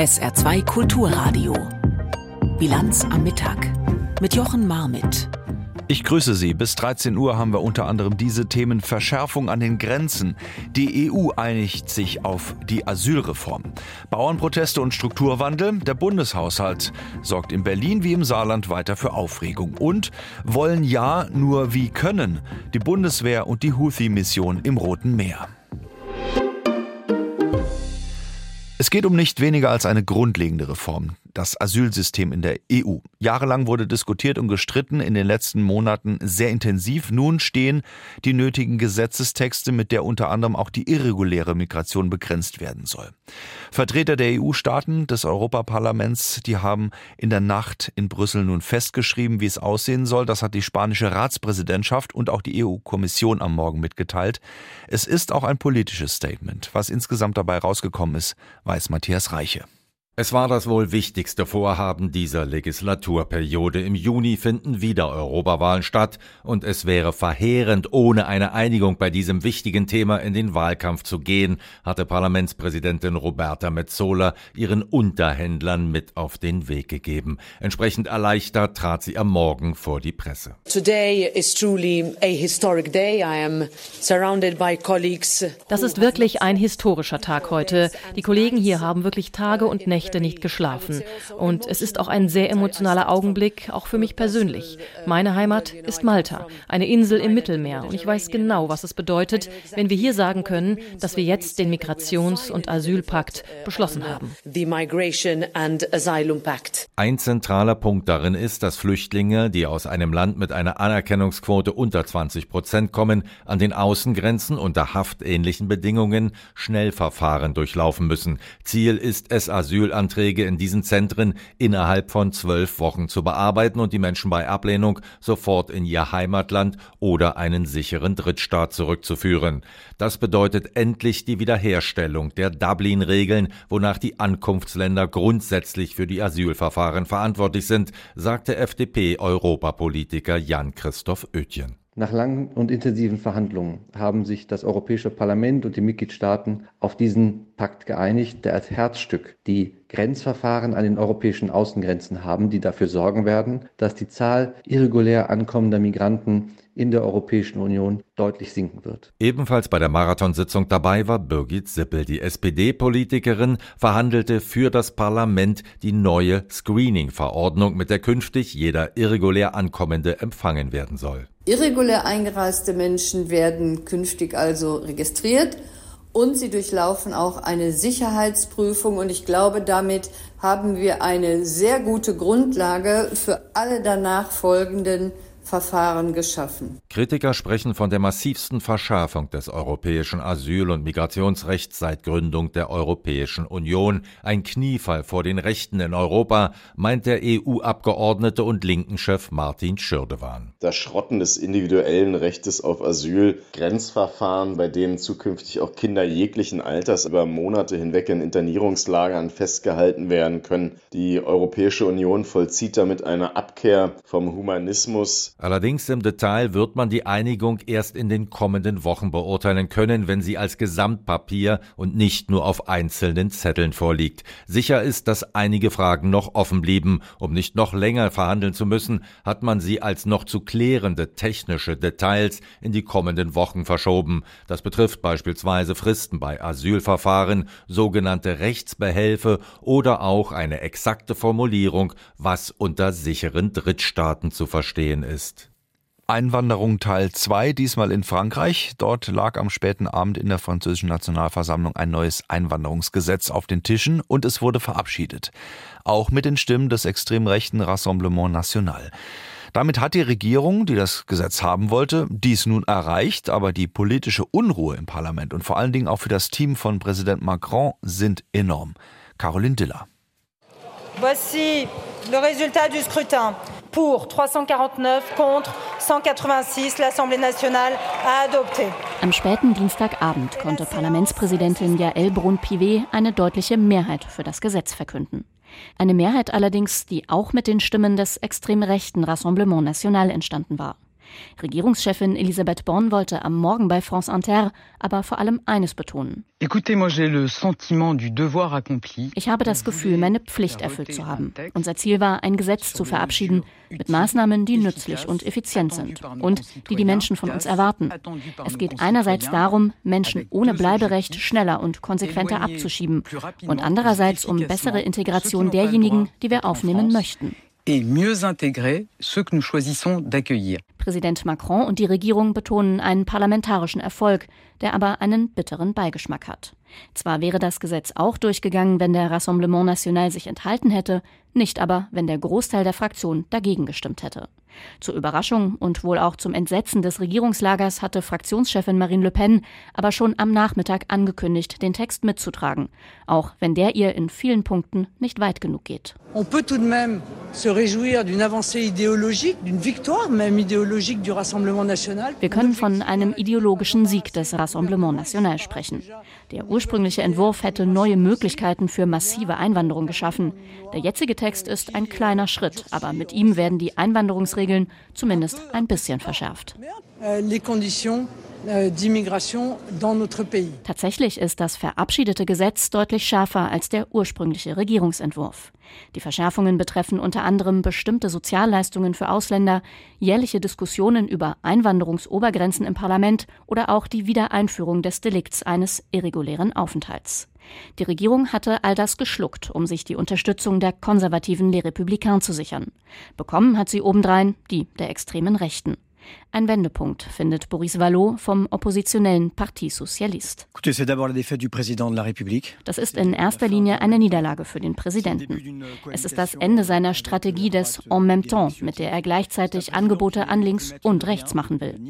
SR2 Kulturradio. Bilanz am Mittag mit Jochen Marmit. Ich grüße Sie. Bis 13 Uhr haben wir unter anderem diese Themen Verschärfung an den Grenzen. Die EU einigt sich auf die Asylreform. Bauernproteste und Strukturwandel. Der Bundeshaushalt sorgt in Berlin wie im Saarland weiter für Aufregung. Und wollen ja nur wie können. Die Bundeswehr und die Houthi-Mission im Roten Meer. Es geht um nicht weniger als eine grundlegende Reform das Asylsystem in der EU. Jahrelang wurde diskutiert und gestritten, in den letzten Monaten sehr intensiv. Nun stehen die nötigen Gesetzestexte, mit der unter anderem auch die irreguläre Migration begrenzt werden soll. Vertreter der EU-Staaten des Europaparlaments, die haben in der Nacht in Brüssel nun festgeschrieben, wie es aussehen soll. Das hat die spanische Ratspräsidentschaft und auch die EU-Kommission am Morgen mitgeteilt. Es ist auch ein politisches Statement. Was insgesamt dabei rausgekommen ist, weiß Matthias Reiche. Es war das wohl wichtigste Vorhaben dieser Legislaturperiode. Im Juni finden wieder Europawahlen statt und es wäre verheerend, ohne eine Einigung bei diesem wichtigen Thema in den Wahlkampf zu gehen, hatte Parlamentspräsidentin Roberta Metzola ihren Unterhändlern mit auf den Weg gegeben. Entsprechend erleichtert trat sie am Morgen vor die Presse. Today is truly a historic day. I am surrounded by colleagues. Das ist wirklich ein historischer Tag heute. Die Kollegen hier haben wirklich Tage und Nächte Nächte nicht geschlafen. Und es ist auch ein sehr emotionaler Augenblick, auch für mich persönlich. Meine Heimat ist Malta, eine Insel im Mittelmeer. Und ich weiß genau, was es bedeutet, wenn wir hier sagen können, dass wir jetzt den Migrations- und Asylpakt beschlossen haben. Ein zentraler Punkt darin ist, dass Flüchtlinge, die aus einem Land mit einer Anerkennungsquote unter 20 Prozent kommen, an den Außengrenzen unter haftähnlichen Bedingungen Schnellverfahren durchlaufen müssen. Ziel ist es, Asyl Asylanträge in diesen Zentren innerhalb von zwölf Wochen zu bearbeiten und die Menschen bei Ablehnung sofort in ihr Heimatland oder einen sicheren Drittstaat zurückzuführen. Das bedeutet endlich die Wiederherstellung der Dublin-Regeln, wonach die Ankunftsländer grundsätzlich für die Asylverfahren verantwortlich sind, sagte FDP-Europapolitiker Jan-Christoph Oetjen. Nach langen und intensiven Verhandlungen haben sich das Europäische Parlament und die Mitgliedstaaten auf diesen Pakt geeinigt, der als Herzstück die Grenzverfahren an den europäischen Außengrenzen haben, die dafür sorgen werden, dass die Zahl irregulär ankommender Migranten in der Europäischen Union deutlich sinken wird. Ebenfalls bei der Marathonsitzung dabei war Birgit Sippel. Die SPD-Politikerin verhandelte für das Parlament die neue Screening-Verordnung, mit der künftig jeder irregulär Ankommende empfangen werden soll. Irregulär eingereiste Menschen werden künftig also registriert und sie durchlaufen auch eine Sicherheitsprüfung. Und ich glaube, damit haben wir eine sehr gute Grundlage für alle danach folgenden Verfahren geschaffen. Kritiker sprechen von der massivsten Verschärfung des europäischen Asyl- und Migrationsrechts seit Gründung der Europäischen Union. Ein Kniefall vor den Rechten in Europa, meint der EU-Abgeordnete und Linken-Chef Martin Schirdewan. Das Schrotten des individuellen Rechtes auf Asyl, Grenzverfahren, bei denen zukünftig auch Kinder jeglichen Alters über Monate hinweg in Internierungslagern festgehalten werden können. Die Europäische Union vollzieht damit eine Abkehr vom Humanismus Allerdings im Detail wird man die Einigung erst in den kommenden Wochen beurteilen können, wenn sie als Gesamtpapier und nicht nur auf einzelnen Zetteln vorliegt. Sicher ist, dass einige Fragen noch offen blieben. Um nicht noch länger verhandeln zu müssen, hat man sie als noch zu klärende technische Details in die kommenden Wochen verschoben. Das betrifft beispielsweise Fristen bei Asylverfahren, sogenannte Rechtsbehelfe oder auch eine exakte Formulierung, was unter sicheren Drittstaaten zu verstehen ist. Einwanderung Teil 2, diesmal in Frankreich. Dort lag am späten Abend in der französischen Nationalversammlung ein neues Einwanderungsgesetz auf den Tischen und es wurde verabschiedet. Auch mit den Stimmen des extrem rechten Rassemblement National. Damit hat die Regierung, die das Gesetz haben wollte, dies nun erreicht, aber die politische Unruhe im Parlament und vor allen Dingen auch für das Team von Präsident Macron sind enorm. Caroline Diller. Voici le résultat du scrutin. Pour 349, contre 186. L'Assemblée nationale a adopté. Am späten Dienstagabend konnte Parlamentspräsidentin Yael Brun-Pivet eine deutliche Mehrheit für das Gesetz verkünden. Eine Mehrheit allerdings, die auch mit den Stimmen des extrem rechten Rassemblement National entstanden war. Regierungschefin Elisabeth Born wollte am Morgen bei France Inter aber vor allem eines betonen. Ich habe das Gefühl, meine Pflicht erfüllt zu haben. Unser Ziel war, ein Gesetz zu verabschieden mit Maßnahmen, die nützlich und effizient sind und die die Menschen von uns erwarten. Es geht einerseits darum, Menschen ohne Bleiberecht schneller und konsequenter abzuschieben und andererseits um bessere Integration derjenigen, die wir aufnehmen möchten et mieux intégrer ceux que nous choisissons d'accueillir. Präsident Macron und die Regierung betonen einen parlamentarischen Erfolg, der aber einen bitteren Beigeschmack hat. Zwar wäre das Gesetz auch durchgegangen, wenn der Rassemblement National sich enthalten hätte, nicht aber, wenn der Großteil der Fraktion dagegen gestimmt hätte. Zur Überraschung und wohl auch zum Entsetzen des Regierungslagers hatte Fraktionschefin Marine Le Pen aber schon am Nachmittag angekündigt, den Text mitzutragen, auch wenn der ihr in vielen Punkten nicht weit genug geht. On peut tout de même se réjouir d'une avancée idéologique, d'une victoire même idéologique du Rassemblement national. Wir können von einem ideologischen Sieg des Rassemblement National sprechen. Der ursprüngliche Entwurf hätte neue Möglichkeiten für massive Einwanderung geschaffen. Der jetzige Text ist ein kleiner Schritt, aber mit ihm werden die Einwanderungsregeln zumindest ein bisschen verschärft. Euh, euh, Tatsächlich ist das verabschiedete Gesetz deutlich schärfer als der ursprüngliche Regierungsentwurf. Die Verschärfungen betreffen unter anderem bestimmte Sozialleistungen für Ausländer, jährliche Diskussionen über Einwanderungsobergrenzen im Parlament oder auch die Wiedereinführung des Delikts eines irregulären Aufenthalts. Die Regierung hatte all das geschluckt, um sich die Unterstützung der konservativen Les Républicains zu sichern. Bekommen hat sie obendrein die der extremen Rechten. Ein Wendepunkt, findet Boris Vallot vom oppositionellen Parti Socialiste. Das ist in erster Linie eine Niederlage für den Präsidenten. Es ist das Ende seiner Strategie des En même temps, mit der er gleichzeitig Angebote an links und rechts machen will.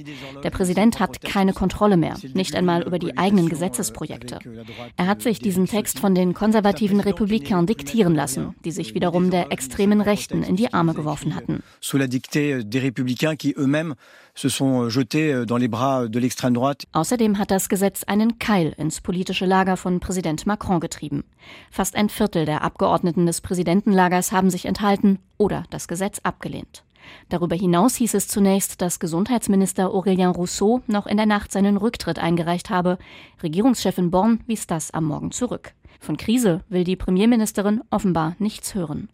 Der Präsident hat keine Kontrolle mehr, nicht einmal über die eigenen Gesetzesprojekte. Er hat sich diesen Text von den konservativen Republikanern diktieren lassen, die sich wiederum der extremen Rechten in die Arme geworfen hatten se sont euh, jetés euh, dans les bras de l'extrême droite. Außerdem hat das Gesetz einen Keil ins politische Lager von Präsident Macron getrieben. Fast ein Viertel der Abgeordneten des Präsidentenlagers haben sich enthalten oder das Gesetz abgelehnt. Darüber hinaus hieß es zunächst, dass Gesundheitsminister Aurélien Rousseau noch in der Nacht seinen Rücktritt eingereicht habe. Regierungschefin Born wies das am Morgen zurück. Von Krise will die Premierministerin offenbar nichts hören.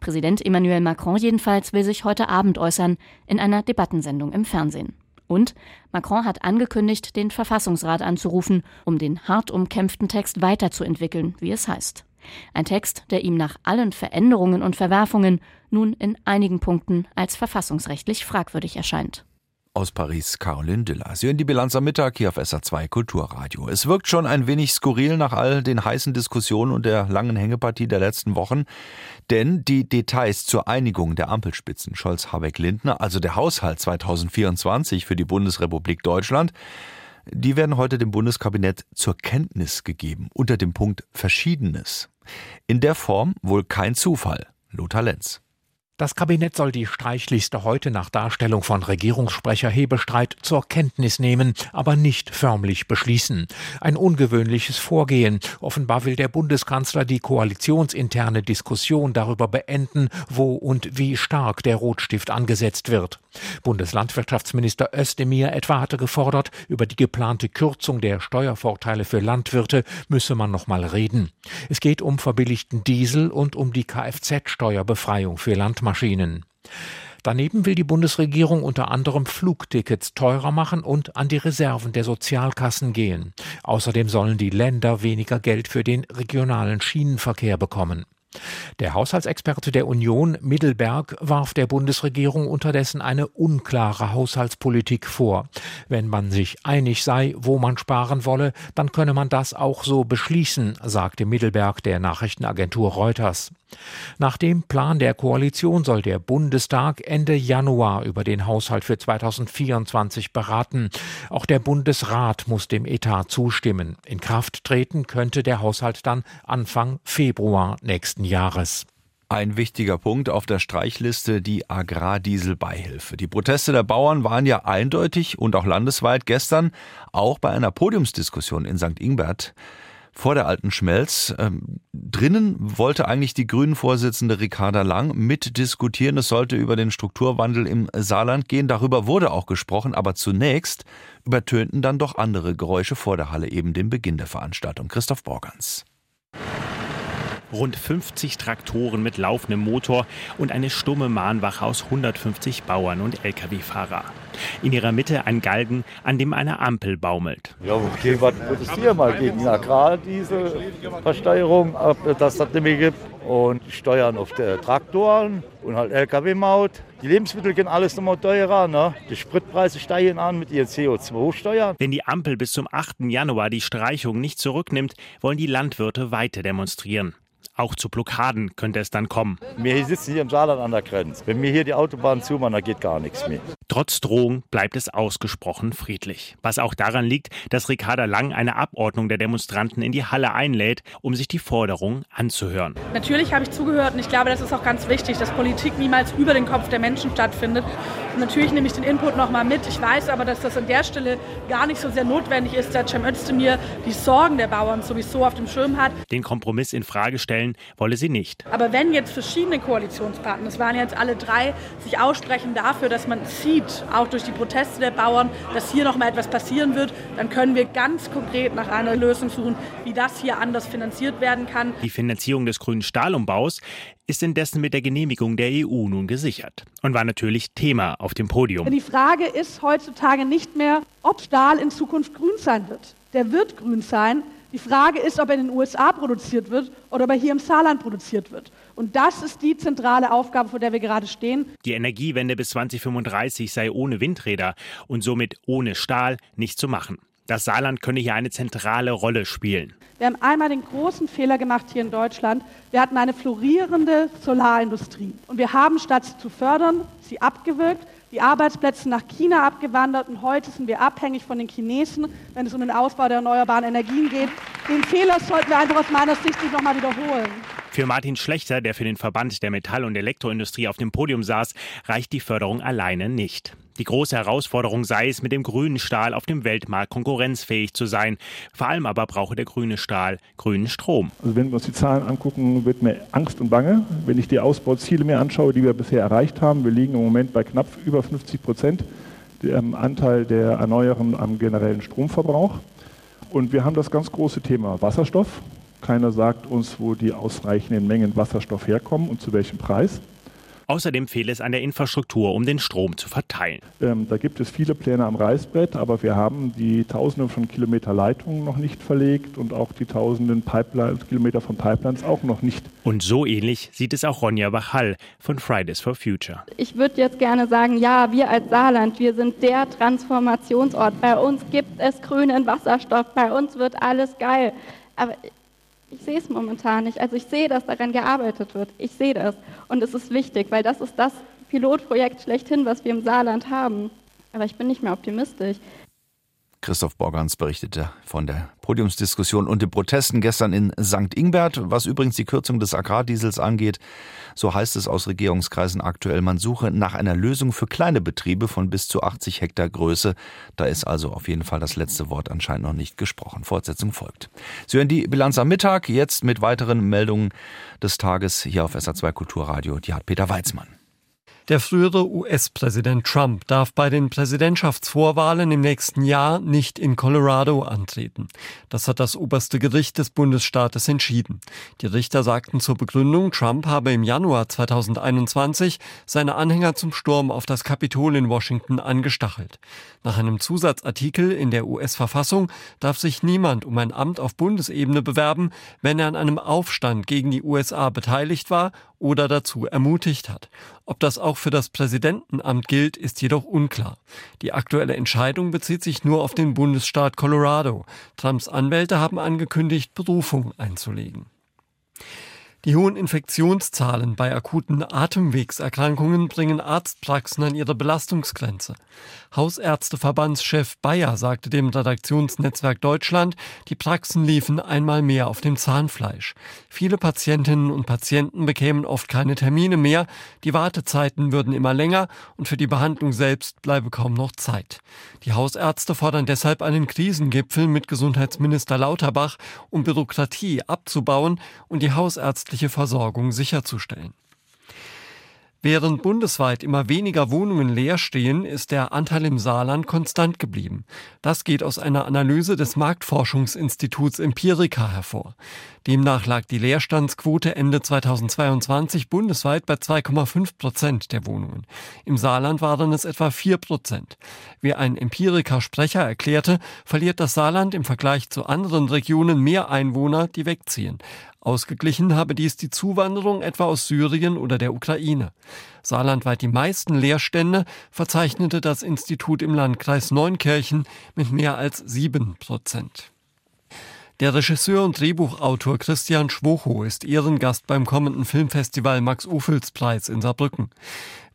Präsident Emmanuel Macron jedenfalls will sich heute Abend äußern in einer Debattensendung im Fernsehen. Und Macron hat angekündigt, den Verfassungsrat anzurufen, um den hart umkämpften Text weiterzuentwickeln, wie es heißt. Ein Text, der ihm nach allen Veränderungen und Verwerfungen nun in einigen Punkten als verfassungsrechtlich fragwürdig erscheint. Aus Paris Caroline Diller. Sie hören die Bilanz am Mittag hier auf SA2 Kulturradio. Es wirkt schon ein wenig skurril nach all den heißen Diskussionen und der langen Hängepartie der letzten Wochen. Denn die Details zur Einigung der Ampelspitzen Scholz-Habeck-Lindner, also der Haushalt 2024 für die Bundesrepublik Deutschland, die werden heute dem Bundeskabinett zur Kenntnis gegeben unter dem Punkt Verschiedenes. In der Form wohl kein Zufall. Lothar Lenz. Das Kabinett soll die Streichliste heute nach Darstellung von Regierungssprecher Hebestreit zur Kenntnis nehmen, aber nicht förmlich beschließen. Ein ungewöhnliches Vorgehen. Offenbar will der Bundeskanzler die koalitionsinterne Diskussion darüber beenden, wo und wie stark der Rotstift angesetzt wird. Bundeslandwirtschaftsminister Özdemir etwa hatte gefordert, über die geplante Kürzung der Steuervorteile für Landwirte müsse man noch mal reden. Es geht um verbilligten Diesel und um die Kfz-Steuerbefreiung für Landwirte. Maschinen. Daneben will die Bundesregierung unter anderem Flugtickets teurer machen und an die Reserven der Sozialkassen gehen. Außerdem sollen die Länder weniger Geld für den regionalen Schienenverkehr bekommen. Der Haushaltsexperte der Union Middelberg warf der Bundesregierung unterdessen eine unklare Haushaltspolitik vor. Wenn man sich einig sei, wo man sparen wolle, dann könne man das auch so beschließen, sagte Middelberg der Nachrichtenagentur Reuters. Nach dem Plan der Koalition soll der Bundestag Ende Januar über den Haushalt für 2024 beraten. Auch der Bundesrat muss dem Etat zustimmen. In Kraft treten könnte der Haushalt dann Anfang Februar nächsten Jahres. Ein wichtiger Punkt auf der Streichliste die Agrardieselbeihilfe. Die Proteste der Bauern waren ja eindeutig und auch landesweit gestern auch bei einer Podiumsdiskussion in St. Ingbert vor der alten Schmelz. Ähm, drinnen wollte eigentlich die Grünen-Vorsitzende Ricarda Lang mitdiskutieren. Es sollte über den Strukturwandel im Saarland gehen. Darüber wurde auch gesprochen, aber zunächst übertönten dann doch andere Geräusche vor der Halle, eben den Beginn der Veranstaltung. Christoph Borgans rund 50 Traktoren mit laufendem Motor und eine stumme Mahnwache aus 150 Bauern und Lkw-Fahrer. In ihrer Mitte ein Galgen, an dem eine Ampel baumelt. Ja, okay, was protestieren mal gegen die Agrardieselversteuerung, dass das nicht mehr gibt. Und Steuern auf Traktoren und halt Lkw-Maut. Die Lebensmittel gehen alles nochmal teurer. Ne? Die Spritpreise steigen an mit ihren CO2-Steuern. Wenn die Ampel bis zum 8. Januar die Streichung nicht zurücknimmt, wollen die Landwirte weiter demonstrieren. Auch zu Blockaden könnte es dann kommen. Wir sitzen hier im Saarland an der Grenze. Wenn wir hier die Autobahn zumachen, dann geht gar nichts mehr. Trotz Drohung bleibt es ausgesprochen friedlich. Was auch daran liegt, dass Ricarda Lang eine Abordnung der Demonstranten in die Halle einlädt, um sich die Forderungen anzuhören. Natürlich habe ich zugehört und ich glaube, das ist auch ganz wichtig, dass Politik niemals über den Kopf der Menschen stattfindet. Und natürlich nehme ich den Input nochmal mit. Ich weiß aber, dass das an der Stelle gar nicht so sehr notwendig ist, da Cem Özdemir die Sorgen der Bauern sowieso auf dem Schirm hat. Den Kompromiss in Frage stellen stellen wolle sie nicht. Aber wenn jetzt verschiedene Koalitionspartner, es waren jetzt alle drei, sich aussprechen dafür, dass man sieht, auch durch die Proteste der Bauern, dass hier noch mal etwas passieren wird, dann können wir ganz konkret nach einer Lösung suchen, wie das hier anders finanziert werden kann. Die Finanzierung des grünen Stahlumbaus ist indessen mit der Genehmigung der EU nun gesichert und war natürlich Thema auf dem Podium. Die Frage ist heutzutage nicht mehr, ob Stahl in Zukunft grün sein wird. Der wird grün sein, die Frage ist, ob er in den USA produziert wird oder ob er hier im Saarland produziert wird. Und das ist die zentrale Aufgabe, vor der wir gerade stehen. Die Energiewende bis 2035 sei ohne Windräder und somit ohne Stahl nicht zu machen. Das Saarland könne hier eine zentrale Rolle spielen. Wir haben einmal den großen Fehler gemacht hier in Deutschland. Wir hatten eine florierende Solarindustrie. Und wir haben, statt sie zu fördern, sie abgewirkt die Arbeitsplätze nach China abgewandert und heute sind wir abhängig von den Chinesen, wenn es um den Ausbau der erneuerbaren Energien geht. Den Fehler sollten wir einfach aus meiner Sicht nicht nochmal wiederholen. Für Martin Schlechter, der für den Verband der Metall- und Elektroindustrie auf dem Podium saß, reicht die Förderung alleine nicht. Die große Herausforderung sei es, mit dem grünen Stahl auf dem Weltmarkt konkurrenzfähig zu sein. Vor allem aber brauche der grüne Stahl grünen Strom. Also wenn wir uns die Zahlen angucken, wird mir Angst und Bange. Wenn ich die Ausbauziele mir anschaue, die wir bisher erreicht haben, wir liegen im Moment bei knapp über 50 Prozent dem Anteil der Erneuerbaren am generellen Stromverbrauch. Und wir haben das ganz große Thema Wasserstoff. Keiner sagt uns, wo die ausreichenden Mengen Wasserstoff herkommen und zu welchem Preis. Außerdem fehle es an der Infrastruktur, um den Strom zu verteilen. Ähm, da gibt es viele Pläne am Reißbrett, aber wir haben die Tausende von Kilometer Leitungen noch nicht verlegt und auch die Tausenden Pipeline, Kilometer von Pipelines auch noch nicht. Und so ähnlich sieht es auch Ronja Bachall von Fridays for Future. Ich würde jetzt gerne sagen, ja, wir als Saarland, wir sind der Transformationsort. Bei uns gibt es grünen Wasserstoff, bei uns wird alles geil. Aber ich sehe es momentan nicht. Also ich sehe, dass daran gearbeitet wird. Ich sehe das. Und es ist wichtig, weil das ist das Pilotprojekt schlechthin, was wir im Saarland haben. Aber ich bin nicht mehr optimistisch. Christoph Borgans berichtete von der Podiumsdiskussion und den Protesten gestern in St. Ingbert, was übrigens die Kürzung des Agrardiesels angeht. So heißt es aus Regierungskreisen aktuell, man suche nach einer Lösung für kleine Betriebe von bis zu 80 Hektar Größe. Da ist also auf jeden Fall das letzte Wort anscheinend noch nicht gesprochen. Fortsetzung folgt. Sie hören die Bilanz am Mittag, jetzt mit weiteren Meldungen des Tages hier auf SA2 Kulturradio. Die hat Peter Weizmann. Der frühere US-Präsident Trump darf bei den Präsidentschaftsvorwahlen im nächsten Jahr nicht in Colorado antreten. Das hat das oberste Gericht des Bundesstaates entschieden. Die Richter sagten zur Begründung, Trump habe im Januar 2021 seine Anhänger zum Sturm auf das Kapitol in Washington angestachelt. Nach einem Zusatzartikel in der US-Verfassung darf sich niemand um ein Amt auf Bundesebene bewerben, wenn er an einem Aufstand gegen die USA beteiligt war oder dazu ermutigt hat. Ob das auch für das Präsidentenamt gilt, ist jedoch unklar. Die aktuelle Entscheidung bezieht sich nur auf den Bundesstaat Colorado. Trumps Anwälte haben angekündigt, Berufung einzulegen. Die hohen Infektionszahlen bei akuten Atemwegserkrankungen bringen Arztpraxen an ihre Belastungsgrenze. Hausärzteverbandschef Bayer sagte dem Redaktionsnetzwerk Deutschland, die Praxen liefen einmal mehr auf dem Zahnfleisch. Viele Patientinnen und Patienten bekämen oft keine Termine mehr, die Wartezeiten würden immer länger und für die Behandlung selbst bleibe kaum noch Zeit. Die Hausärzte fordern deshalb einen Krisengipfel mit Gesundheitsminister Lauterbach, um Bürokratie abzubauen und die hausärztliche Versorgung sicherzustellen. Während bundesweit immer weniger Wohnungen leer stehen, ist der Anteil im Saarland konstant geblieben. Das geht aus einer Analyse des Marktforschungsinstituts Empirica hervor. Demnach lag die Leerstandsquote Ende 2022 bundesweit bei 2,5 Prozent der Wohnungen. Im Saarland waren es etwa 4 Prozent. Wie ein Empirica-Sprecher erklärte, verliert das Saarland im Vergleich zu anderen Regionen mehr Einwohner, die wegziehen. Ausgeglichen habe dies die Zuwanderung etwa aus Syrien oder der Ukraine. Saarlandweit die meisten Leerstände verzeichnete das Institut im Landkreis Neunkirchen mit mehr als sieben Prozent. Der Regisseur und Drehbuchautor Christian Schwocho ist Ehrengast beim kommenden Filmfestival Max Ophüls Preis in Saarbrücken.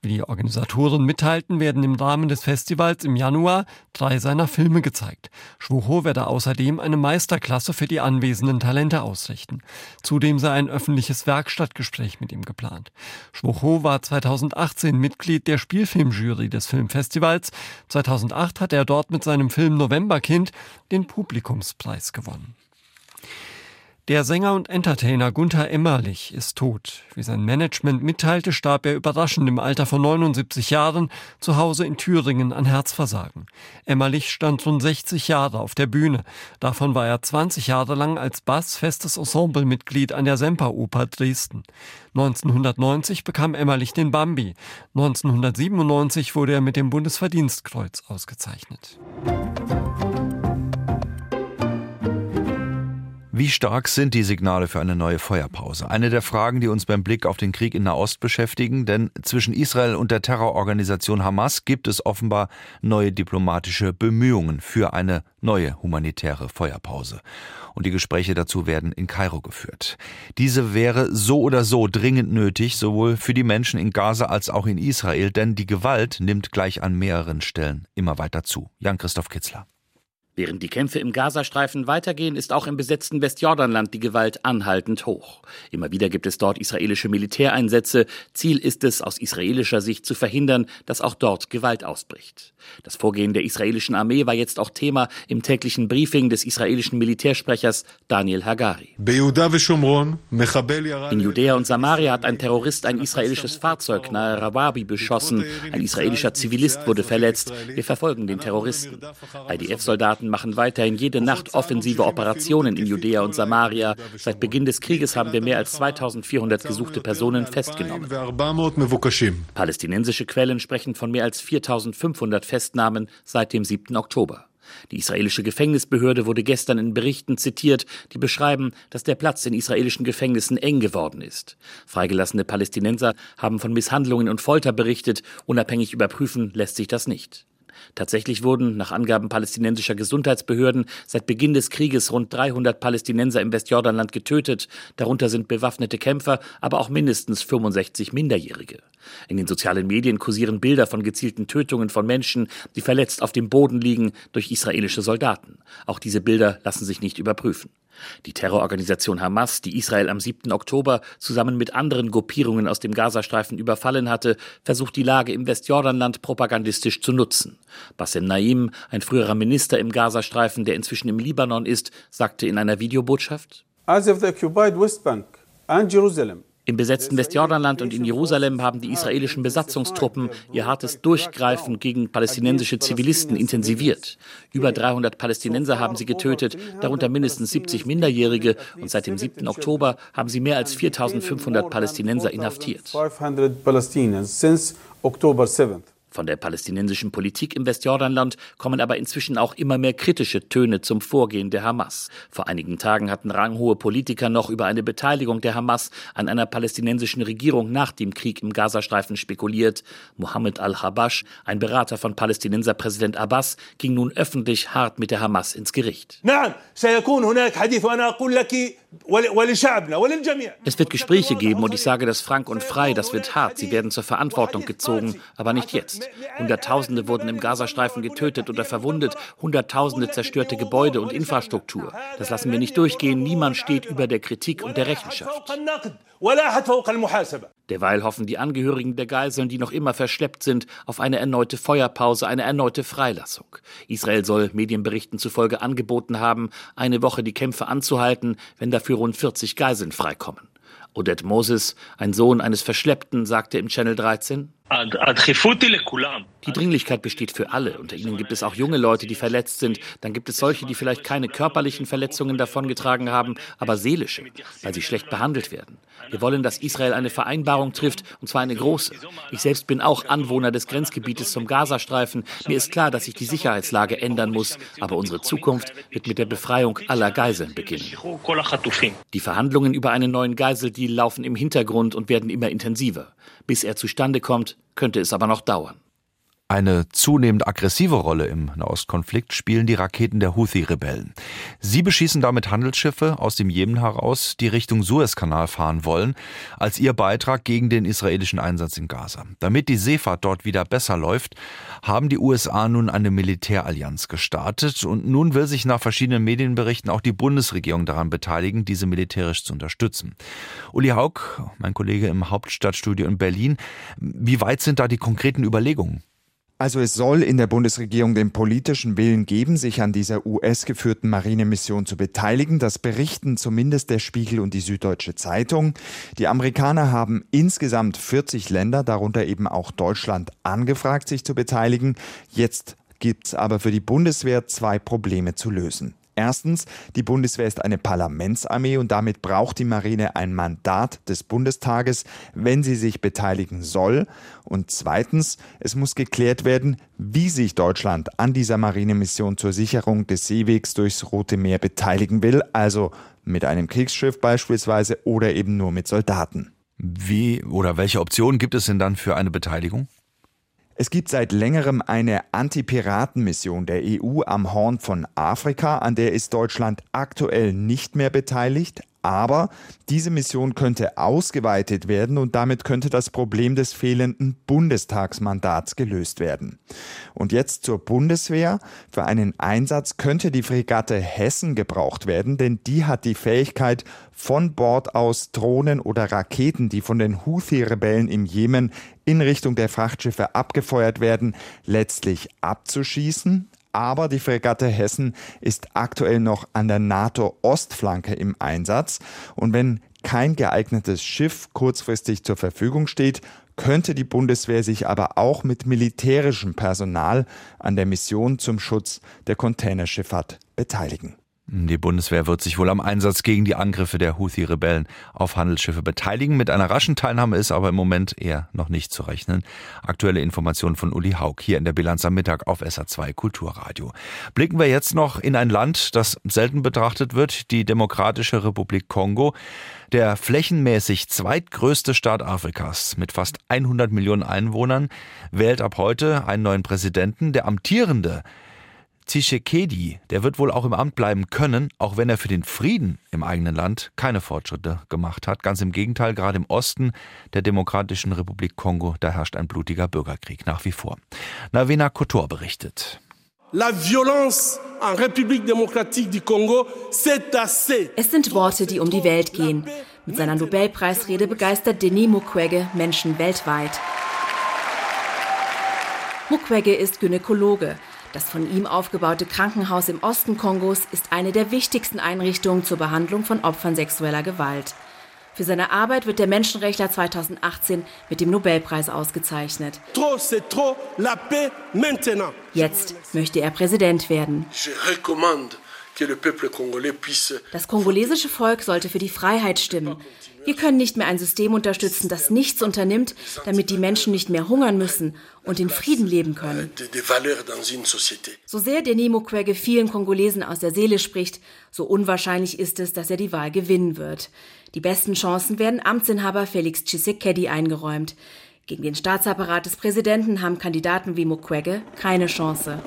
Wie die Organisatoren mitteilten, werden im Rahmen des Festivals im Januar drei seiner Filme gezeigt. Schwocho werde außerdem eine Meisterklasse für die anwesenden Talente ausrichten. Zudem sei ein öffentliches Werkstattgespräch mit ihm geplant. Schwocho war 2018 Mitglied der Spielfilmjury des Filmfestivals. 2008 hat er dort mit seinem Film Novemberkind den Publikumspreis gewonnen. Der Sänger und Entertainer Gunther Emmerlich ist tot. Wie sein Management mitteilte, starb er überraschend im Alter von 79 Jahren zu Hause in Thüringen an Herzversagen. Emmerlich stand rund 60 Jahre auf der Bühne. Davon war er 20 Jahre lang als Bass festes Ensemblemitglied an der Semperoper Dresden. 1990 bekam Emmerlich den Bambi. 1997 wurde er mit dem Bundesverdienstkreuz ausgezeichnet. Wie stark sind die Signale für eine neue Feuerpause? Eine der Fragen, die uns beim Blick auf den Krieg in Nahost beschäftigen, denn zwischen Israel und der Terrororganisation Hamas gibt es offenbar neue diplomatische Bemühungen für eine neue humanitäre Feuerpause. Und die Gespräche dazu werden in Kairo geführt. Diese wäre so oder so dringend nötig, sowohl für die Menschen in Gaza als auch in Israel, denn die Gewalt nimmt gleich an mehreren Stellen immer weiter zu. Jan-Christoph Kitzler. Während die Kämpfe im Gazastreifen weitergehen, ist auch im besetzten Westjordanland die Gewalt anhaltend hoch. Immer wieder gibt es dort israelische Militäreinsätze. Ziel ist es, aus israelischer Sicht zu verhindern, dass auch dort Gewalt ausbricht. Das Vorgehen der israelischen Armee war jetzt auch Thema im täglichen Briefing des israelischen Militärsprechers Daniel Hagari. In Judäa und Samaria hat ein Terrorist ein israelisches Fahrzeug nahe Rawabi beschossen. Ein israelischer Zivilist wurde verletzt. Wir verfolgen den Terroristen. IDF-Soldaten machen weiterhin jede Nacht offensive Operationen in Judäa und Samaria. Seit Beginn des Krieges haben wir mehr als 2400 gesuchte Personen festgenommen. Palästinensische Quellen sprechen von mehr als 4500 Festnahmen seit dem 7. Oktober. Die israelische Gefängnisbehörde wurde gestern in Berichten zitiert, die beschreiben, dass der Platz in israelischen Gefängnissen eng geworden ist. Freigelassene Palästinenser haben von Misshandlungen und Folter berichtet, unabhängig überprüfen lässt sich das nicht. Tatsächlich wurden, nach Angaben palästinensischer Gesundheitsbehörden, seit Beginn des Krieges rund 300 Palästinenser im Westjordanland getötet. Darunter sind bewaffnete Kämpfer, aber auch mindestens 65 Minderjährige. In den sozialen Medien kursieren Bilder von gezielten Tötungen von Menschen, die verletzt auf dem Boden liegen durch israelische Soldaten. Auch diese Bilder lassen sich nicht überprüfen. Die Terrororganisation Hamas, die Israel am 7. Oktober zusammen mit anderen Gruppierungen aus dem Gazastreifen überfallen hatte, versucht die Lage im Westjordanland propagandistisch zu nutzen. Bassem Naim, ein früherer Minister im Gazastreifen, der inzwischen im Libanon ist, sagte in einer Videobotschaft, As of the occupied West Bank and Jerusalem, im besetzten Westjordanland und in Jerusalem haben die israelischen Besatzungstruppen ihr hartes Durchgreifen gegen palästinensische Zivilisten intensiviert. Über 300 Palästinenser haben sie getötet, darunter mindestens 70 Minderjährige und seit dem 7. Oktober haben sie mehr als 4500 Palästinenser inhaftiert. Von der palästinensischen Politik im Westjordanland kommen aber inzwischen auch immer mehr kritische Töne zum Vorgehen der Hamas. Vor einigen Tagen hatten ranghohe Politiker noch über eine Beteiligung der Hamas an einer palästinensischen Regierung nach dem Krieg im Gazastreifen spekuliert. Mohammed al-Habash, ein Berater von Palästinenser Präsident Abbas, ging nun öffentlich hart mit der Hamas ins Gericht. Es wird Gespräche geben und ich sage das frank und frei, das wird hart. Sie werden zur Verantwortung gezogen, aber nicht jetzt. Hunderttausende wurden im Gazastreifen getötet oder verwundet, Hunderttausende zerstörte Gebäude und Infrastruktur. Das lassen wir nicht durchgehen. Niemand steht über der Kritik und der Rechenschaft. Derweil hoffen die Angehörigen der Geiseln, die noch immer verschleppt sind, auf eine erneute Feuerpause, eine erneute Freilassung. Israel soll Medienberichten zufolge angeboten haben, eine Woche die Kämpfe anzuhalten, wenn dafür rund 40 Geiseln freikommen. Odette Moses, ein Sohn eines Verschleppten, sagte im Channel 13, die Dringlichkeit besteht für alle. Unter ihnen gibt es auch junge Leute, die verletzt sind. Dann gibt es solche, die vielleicht keine körperlichen Verletzungen davongetragen haben, aber seelische, weil sie schlecht behandelt werden. Wir wollen, dass Israel eine Vereinbarung trifft, und zwar eine große. Ich selbst bin auch Anwohner des Grenzgebietes zum Gazastreifen. Mir ist klar, dass sich die Sicherheitslage ändern muss, aber unsere Zukunft wird mit der Befreiung aller Geiseln beginnen. Die Verhandlungen über einen neuen Geiseldeal laufen im Hintergrund und werden immer intensiver. Bis er zustande kommt, könnte es aber noch dauern. Eine zunehmend aggressive Rolle im Nahostkonflikt spielen die Raketen der Houthi-Rebellen. Sie beschießen damit Handelsschiffe aus dem Jemen heraus, die Richtung Suezkanal fahren wollen, als ihr Beitrag gegen den israelischen Einsatz in Gaza. Damit die Seefahrt dort wieder besser läuft, haben die USA nun eine Militärallianz gestartet und nun will sich nach verschiedenen Medienberichten auch die Bundesregierung daran beteiligen, diese militärisch zu unterstützen. Uli Haug, mein Kollege im Hauptstadtstudio in Berlin, wie weit sind da die konkreten Überlegungen? Also es soll in der Bundesregierung den politischen Willen geben, sich an dieser US-geführten Marinemission zu beteiligen. Das berichten zumindest der Spiegel und die Süddeutsche Zeitung. Die Amerikaner haben insgesamt 40 Länder, darunter eben auch Deutschland, angefragt, sich zu beteiligen. Jetzt gibt es aber für die Bundeswehr zwei Probleme zu lösen. Erstens, die Bundeswehr ist eine Parlamentsarmee und damit braucht die Marine ein Mandat des Bundestages, wenn sie sich beteiligen soll. Und zweitens, es muss geklärt werden, wie sich Deutschland an dieser Marinemission zur Sicherung des Seewegs durchs Rote Meer beteiligen will, also mit einem Kriegsschiff beispielsweise oder eben nur mit Soldaten. Wie oder welche Optionen gibt es denn dann für eine Beteiligung? Es gibt seit längerem eine Anti-Piraten-Mission der EU am Horn von Afrika, an der ist Deutschland aktuell nicht mehr beteiligt, aber diese Mission könnte ausgeweitet werden und damit könnte das Problem des fehlenden Bundestagsmandats gelöst werden. Und jetzt zur Bundeswehr. Für einen Einsatz könnte die Fregatte Hessen gebraucht werden, denn die hat die Fähigkeit, von Bord aus Drohnen oder Raketen, die von den Houthi-Rebellen im Jemen in Richtung der Frachtschiffe abgefeuert werden, letztlich abzuschießen, aber die Fregatte Hessen ist aktuell noch an der NATO-Ostflanke im Einsatz und wenn kein geeignetes Schiff kurzfristig zur Verfügung steht, könnte die Bundeswehr sich aber auch mit militärischem Personal an der Mission zum Schutz der Containerschifffahrt beteiligen. Die Bundeswehr wird sich wohl am Einsatz gegen die Angriffe der Houthi-Rebellen auf Handelsschiffe beteiligen. Mit einer raschen Teilnahme ist aber im Moment eher noch nicht zu rechnen. Aktuelle Informationen von Uli Haug hier in der Bilanz am Mittag auf SA2 Kulturradio. Blicken wir jetzt noch in ein Land, das selten betrachtet wird, die Demokratische Republik Kongo. Der flächenmäßig zweitgrößte Staat Afrikas mit fast 100 Millionen Einwohnern wählt ab heute einen neuen Präsidenten. Der amtierende Tshisekedi, der wird wohl auch im Amt bleiben können, auch wenn er für den Frieden im eigenen Land keine Fortschritte gemacht hat. Ganz im Gegenteil, gerade im Osten der Demokratischen Republik Kongo, da herrscht ein blutiger Bürgerkrieg nach wie vor. Navena Kotor berichtet. La violence en République démocratique du Congo, c'est assez. Es sind Worte, die um die Welt gehen. Mit seiner Nobelpreisrede begeistert Denis Mukwege Menschen weltweit. Mukwege ist Gynäkologe. Das von ihm aufgebaute Krankenhaus im Osten Kongos ist eine der wichtigsten Einrichtungen zur Behandlung von Opfern sexueller Gewalt. Für seine Arbeit wird der Menschenrechtler 2018 mit dem Nobelpreis ausgezeichnet. Jetzt möchte er Präsident werden. Das kongolesische Volk sollte für die Freiheit stimmen. Wir können nicht mehr ein System unterstützen, das nichts unternimmt, damit die Menschen nicht mehr hungern müssen und in Frieden leben können. So sehr Denis Mukwege vielen Kongolesen aus der Seele spricht, so unwahrscheinlich ist es, dass er die Wahl gewinnen wird. Die besten Chancen werden Amtsinhaber Felix Tshisekedi eingeräumt. Gegen den Staatsapparat des Präsidenten haben Kandidaten wie Mukwege keine Chance.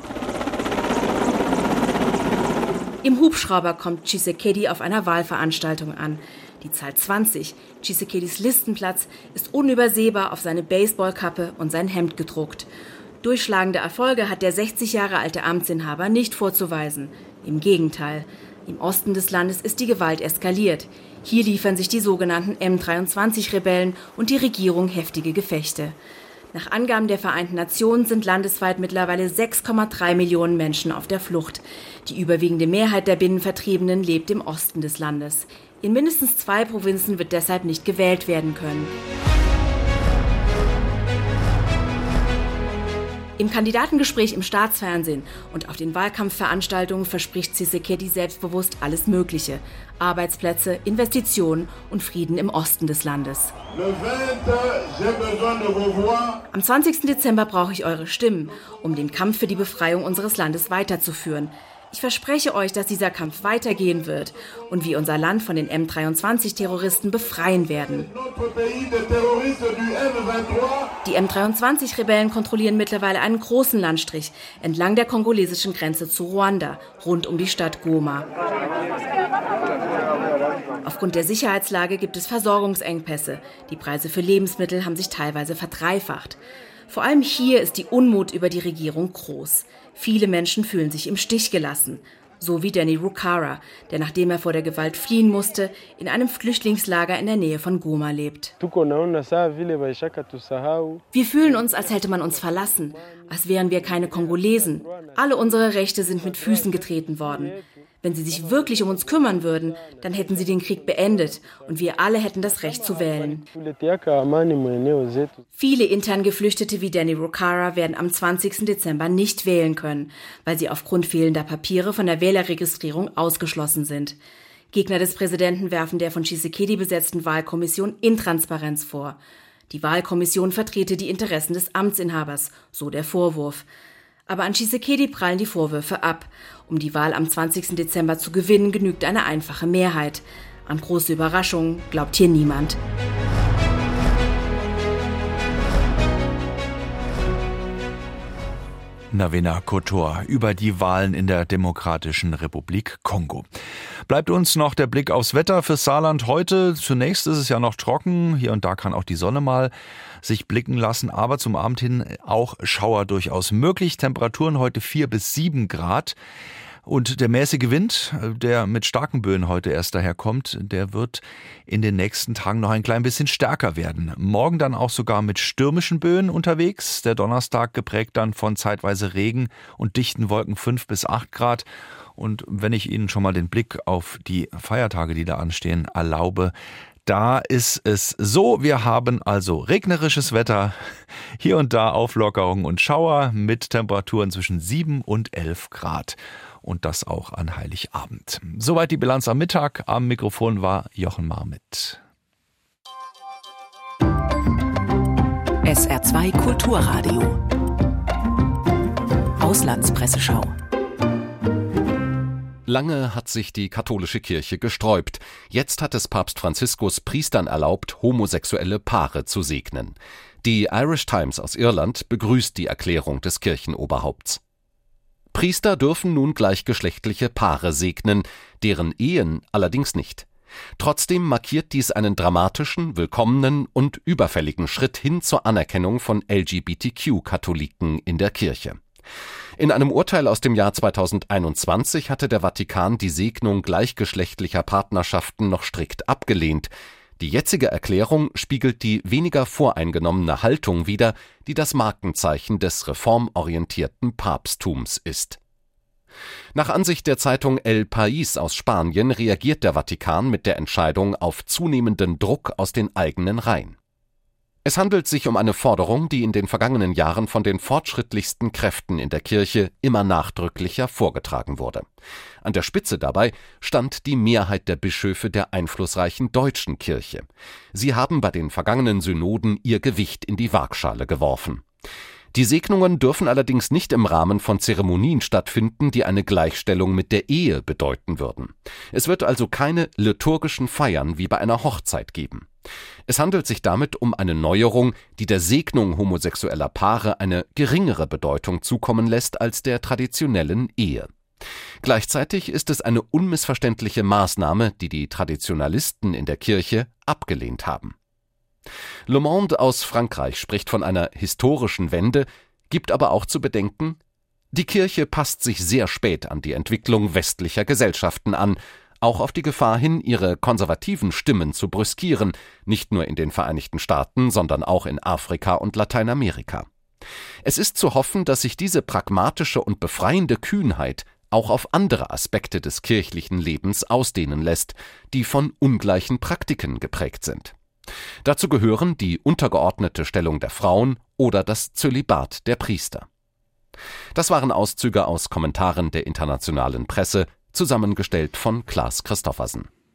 Im Hubschrauber kommt Chisekedi auf einer Wahlveranstaltung an. Die Zahl 20, Chisekedis Listenplatz, ist unübersehbar auf seine Baseballkappe und sein Hemd gedruckt. Durchschlagende Erfolge hat der 60 Jahre alte Amtsinhaber nicht vorzuweisen. Im Gegenteil. Im Osten des Landes ist die Gewalt eskaliert. Hier liefern sich die sogenannten M23-Rebellen und die Regierung heftige Gefechte. Nach Angaben der Vereinten Nationen sind landesweit mittlerweile 6,3 Millionen Menschen auf der Flucht. Die überwiegende Mehrheit der Binnenvertriebenen lebt im Osten des Landes. In mindestens zwei Provinzen wird deshalb nicht gewählt werden können. Im Kandidatengespräch im Staatsfernsehen und auf den Wahlkampfveranstaltungen verspricht Tshisekedi selbstbewusst alles Mögliche. Arbeitsplätze, Investitionen und Frieden im Osten des Landes. Am 20. Dezember brauche ich eure Stimmen, um den Kampf für die Befreiung unseres Landes weiterzuführen. Ich verspreche euch, dass dieser Kampf weitergehen wird und wir unser Land von den M23-Terroristen befreien werden. Die M23-Rebellen kontrollieren mittlerweile einen großen Landstrich entlang der kongolesischen Grenze zu Ruanda, rund um die Stadt Goma. Aufgrund der Sicherheitslage gibt es Versorgungsengpässe. Die Preise für Lebensmittel haben sich teilweise verdreifacht. Vor allem hier ist die Unmut über die Regierung groß. Viele Menschen fühlen sich im Stich gelassen. So wie Danny Rukara, der nachdem er vor der Gewalt fliehen musste, in einem Flüchtlingslager in der Nähe von Goma lebt. Wir fühlen uns, als hätte man uns verlassen, als wären wir keine Kongolesen. Alle unsere Rechte sind mit Füßen getreten worden. Wenn sie sich wirklich um uns kümmern würden, dann hätten sie den Krieg beendet und wir alle hätten das Recht zu wählen. Viele intern Geflüchtete wie Danny Rokara werden am 20. Dezember nicht wählen können, weil sie aufgrund fehlender Papiere von der Wählerregistrierung ausgeschlossen sind. Gegner des Präsidenten werfen der von Tshisekedi besetzten Wahlkommission Intransparenz vor. Die Wahlkommission vertrete die Interessen des Amtsinhabers, so der Vorwurf. Aber an Tshisekedi prallen die Vorwürfe ab. Um die Wahl am 20. Dezember zu gewinnen, genügt eine einfache Mehrheit. An große Überraschungen glaubt hier niemand. Navena Kotor über die Wahlen in der Demokratischen Republik Kongo. Bleibt uns noch der Blick aufs Wetter für Saarland heute. Zunächst ist es ja noch trocken. Hier und da kann auch die Sonne mal sich blicken lassen, aber zum Abend hin auch Schauer durchaus möglich. Temperaturen heute vier bis sieben Grad. Und der mäßige Wind, der mit starken Böen heute erst daherkommt, der wird in den nächsten Tagen noch ein klein bisschen stärker werden. Morgen dann auch sogar mit stürmischen Böen unterwegs. Der Donnerstag geprägt dann von zeitweise Regen und dichten Wolken fünf bis acht Grad. Und wenn ich Ihnen schon mal den Blick auf die Feiertage, die da anstehen, erlaube, da ist es so, wir haben also regnerisches Wetter, hier und da Auflockerung und Schauer mit Temperaturen zwischen 7 und 11 Grad und das auch an Heiligabend. Soweit die Bilanz am Mittag. Am Mikrofon war Jochen Marmit. SR2 Kulturradio. Auslandspresseschau. Lange hat sich die katholische Kirche gesträubt. Jetzt hat es Papst Franziskus Priestern erlaubt, homosexuelle Paare zu segnen. Die Irish Times aus Irland begrüßt die Erklärung des Kirchenoberhaupts. Priester dürfen nun gleichgeschlechtliche Paare segnen, deren Ehen allerdings nicht. Trotzdem markiert dies einen dramatischen, willkommenen und überfälligen Schritt hin zur Anerkennung von LGBTQ-Katholiken in der Kirche. In einem Urteil aus dem Jahr 2021 hatte der Vatikan die Segnung gleichgeschlechtlicher Partnerschaften noch strikt abgelehnt. Die jetzige Erklärung spiegelt die weniger voreingenommene Haltung wider, die das Markenzeichen des reformorientierten Papsttums ist. Nach Ansicht der Zeitung El País aus Spanien reagiert der Vatikan mit der Entscheidung auf zunehmenden Druck aus den eigenen Reihen. Es handelt sich um eine Forderung, die in den vergangenen Jahren von den fortschrittlichsten Kräften in der Kirche immer nachdrücklicher vorgetragen wurde. An der Spitze dabei stand die Mehrheit der Bischöfe der einflussreichen deutschen Kirche. Sie haben bei den vergangenen Synoden ihr Gewicht in die Waagschale geworfen. Die Segnungen dürfen allerdings nicht im Rahmen von Zeremonien stattfinden, die eine Gleichstellung mit der Ehe bedeuten würden. Es wird also keine liturgischen Feiern wie bei einer Hochzeit geben. Es handelt sich damit um eine Neuerung, die der Segnung homosexueller Paare eine geringere Bedeutung zukommen lässt als der traditionellen Ehe. Gleichzeitig ist es eine unmissverständliche Maßnahme, die die Traditionalisten in der Kirche abgelehnt haben. Le Monde aus Frankreich spricht von einer historischen Wende, gibt aber auch zu bedenken, die Kirche passt sich sehr spät an die Entwicklung westlicher Gesellschaften an, auch auf die Gefahr hin, ihre konservativen Stimmen zu brüskieren, nicht nur in den Vereinigten Staaten, sondern auch in Afrika und Lateinamerika. Es ist zu hoffen, dass sich diese pragmatische und befreiende Kühnheit auch auf andere Aspekte des kirchlichen Lebens ausdehnen lässt, die von ungleichen Praktiken geprägt sind. Dazu gehören die untergeordnete Stellung der Frauen oder das Zölibat der Priester. Das waren Auszüge aus Kommentaren der internationalen Presse, zusammengestellt von Klaas Christoffersen.